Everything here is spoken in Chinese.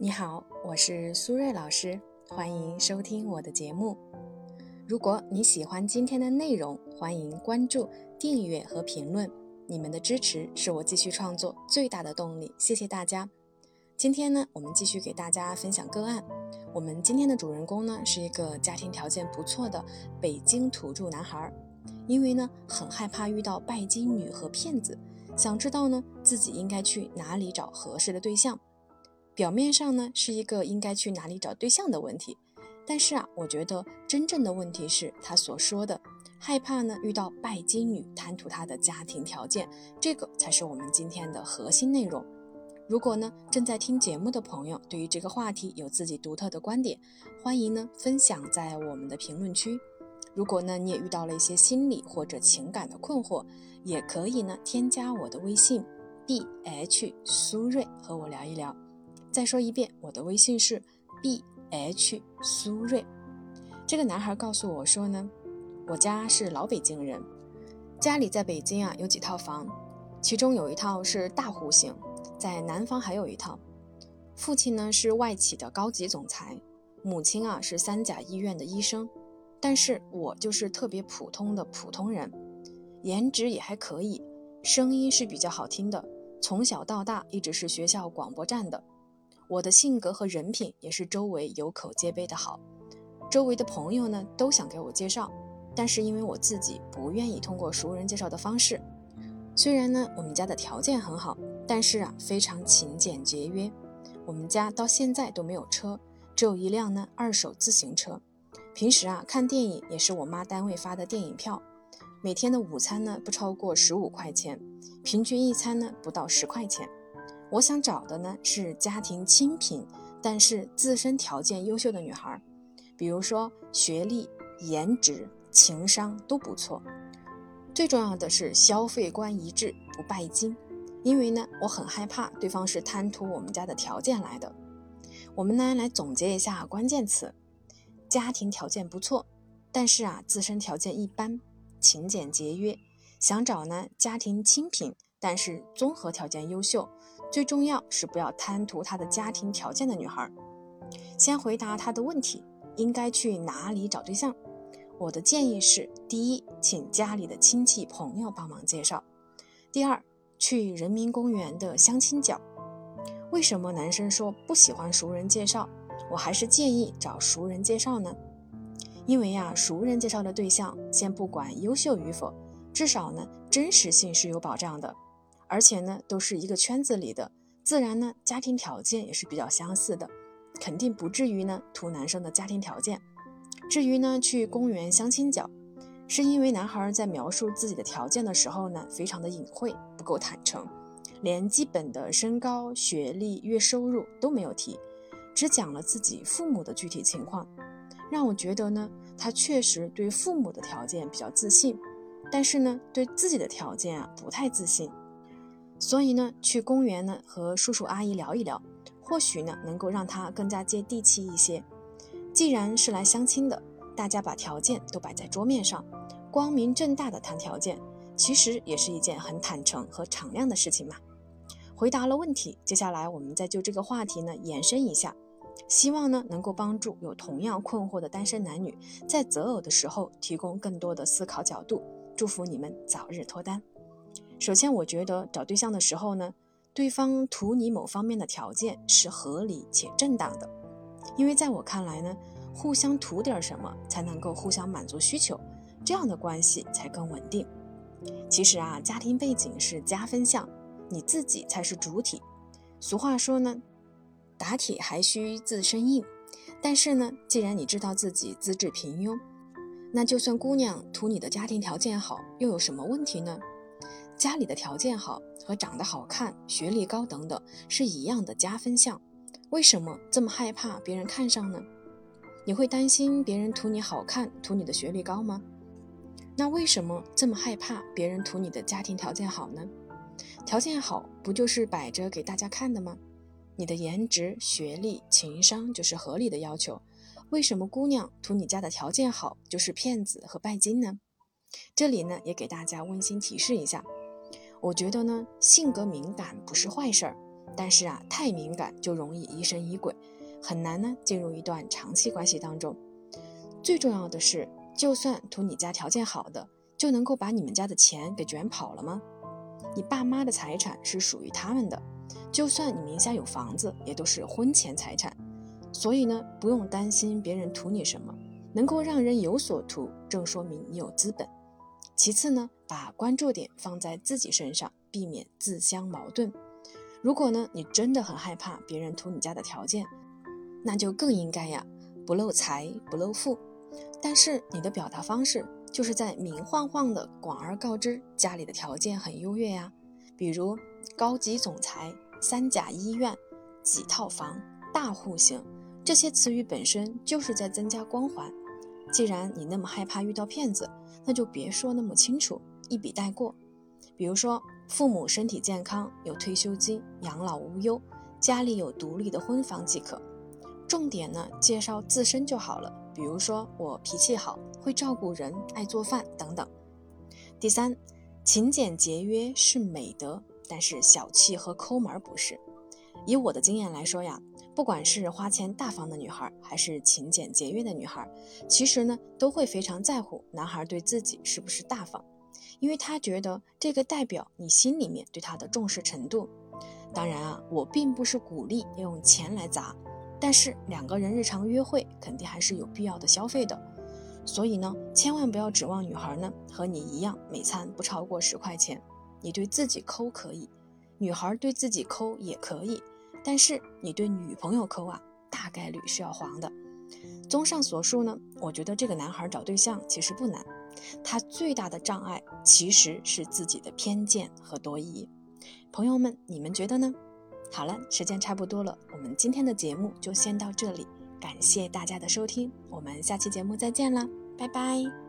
你好，我是苏瑞老师，欢迎收听我的节目。如果你喜欢今天的内容，欢迎关注、订阅和评论。你们的支持是我继续创作最大的动力，谢谢大家。今天呢，我们继续给大家分享个案。我们今天的主人公呢，是一个家庭条件不错的北京土著男孩，因为呢，很害怕遇到拜金女和骗子。想知道呢，自己应该去哪里找合适的对象？表面上呢，是一个应该去哪里找对象的问题，但是啊，我觉得真正的问题是他所说的害怕呢遇到拜金女贪图他的家庭条件，这个才是我们今天的核心内容。如果呢正在听节目的朋友对于这个话题有自己独特的观点，欢迎呢分享在我们的评论区。如果呢你也遇到了一些心理或者情感的困惑，也可以呢，添加我的微信，b h 苏瑞和我聊一聊。再说一遍，我的微信是 b h 苏瑞。这个男孩告诉我说呢，我家是老北京人，家里在北京啊有几套房，其中有一套是大户型，在南方还有一套。父亲呢是外企的高级总裁，母亲啊是三甲医院的医生，但是我就是特别普通的普通人。颜值也还可以，声音是比较好听的。从小到大一直是学校广播站的。我的性格和人品也是周围有口皆碑的好。周围的朋友呢都想给我介绍，但是因为我自己不愿意通过熟人介绍的方式。虽然呢我们家的条件很好，但是啊非常勤俭节约。我们家到现在都没有车，只有一辆呢二手自行车。平时啊看电影也是我妈单位发的电影票。每天的午餐呢不超过十五块钱，平均一餐呢不到十块钱。我想找的呢是家庭清贫，但是自身条件优秀的女孩，比如说学历、颜值、情商都不错。最重要的是消费观一致，不拜金。因为呢我很害怕对方是贪图我们家的条件来的。我们呢来总结一下关键词：家庭条件不错，但是啊自身条件一般。勤俭节约，想找呢家庭清贫，但是综合条件优秀，最重要是不要贪图他的家庭条件的女孩。先回答他的问题，应该去哪里找对象？我的建议是：第一，请家里的亲戚朋友帮忙介绍；第二，去人民公园的相亲角。为什么男生说不喜欢熟人介绍？我还是建议找熟人介绍呢？因为呀，熟人介绍的对象，先不管优秀与否，至少呢真实性是有保障的，而且呢都是一个圈子里的，自然呢家庭条件也是比较相似的，肯定不至于呢图男生的家庭条件。至于呢去公园相亲角，是因为男孩在描述自己的条件的时候呢非常的隐晦，不够坦诚，连基本的身高、学历、月收入都没有提，只讲了自己父母的具体情况。让我觉得呢，他确实对父母的条件比较自信，但是呢，对自己的条件啊不太自信。所以呢，去公园呢和叔叔阿姨聊一聊，或许呢能够让他更加接地气一些。既然是来相亲的，大家把条件都摆在桌面上，光明正大的谈条件，其实也是一件很坦诚和敞亮的事情嘛。回答了问题，接下来我们再就这个话题呢延伸一下。希望呢能够帮助有同样困惑的单身男女，在择偶的时候提供更多的思考角度。祝福你们早日脱单。首先，我觉得找对象的时候呢，对方图你某方面的条件是合理且正当的，因为在我看来呢，互相图点什么才能够互相满足需求，这样的关系才更稳定。其实啊，家庭背景是加分项，你自己才是主体。俗话说呢。打铁还需自身硬，但是呢，既然你知道自己资质平庸，那就算姑娘图你的家庭条件好，又有什么问题呢？家里的条件好和长得好看、学历高等等是一样的加分项，为什么这么害怕别人看上呢？你会担心别人图你好看、图你的学历高吗？那为什么这么害怕别人图你的家庭条件好呢？条件好不就是摆着给大家看的吗？你的颜值、学历、情商就是合理的要求，为什么姑娘图你家的条件好就是骗子和拜金呢？这里呢也给大家温馨提示一下，我觉得呢性格敏感不是坏事儿，但是啊，太敏感就容易疑神疑鬼，很难呢进入一段长期关系当中。最重要的是，就算图你家条件好的，就能够把你们家的钱给卷跑了吗？你爸妈的财产是属于他们的，就算你名下有房子，也都是婚前财产。所以呢，不用担心别人图你什么，能够让人有所图，正说明你有资本。其次呢，把关注点放在自己身上，避免自相矛盾。如果呢，你真的很害怕别人图你家的条件，那就更应该呀，不露财不露富。但是你的表达方式，就是在明晃晃的广而告之家里的条件很优越呀，比如高级总裁、三甲医院、几套房、大户型。这些词语本身就是在增加光环。既然你那么害怕遇到骗子，那就别说那么清楚，一笔带过。比如说，父母身体健康，有退休金，养老无忧，家里有独立的婚房即可。重点呢，介绍自身就好了。比如说，我脾气好，会照顾人，爱做饭等等。第三，勤俭节约是美德，但是小气和抠门不是。以我的经验来说呀。不管是花钱大方的女孩，还是勤俭节约的女孩，其实呢都会非常在乎男孩对自己是不是大方，因为他觉得这个代表你心里面对他的重视程度。当然啊，我并不是鼓励要用钱来砸，但是两个人日常约会肯定还是有必要的消费的，所以呢，千万不要指望女孩呢和你一样每餐不超过十块钱。你对自己抠可以，女孩对自己抠也可以。但是你对女朋友抠啊，大概率是要黄的。综上所述呢，我觉得这个男孩找对象其实不难，他最大的障碍其实是自己的偏见和多疑。朋友们，你们觉得呢？好了，时间差不多了，我们今天的节目就先到这里，感谢大家的收听，我们下期节目再见啦，拜拜。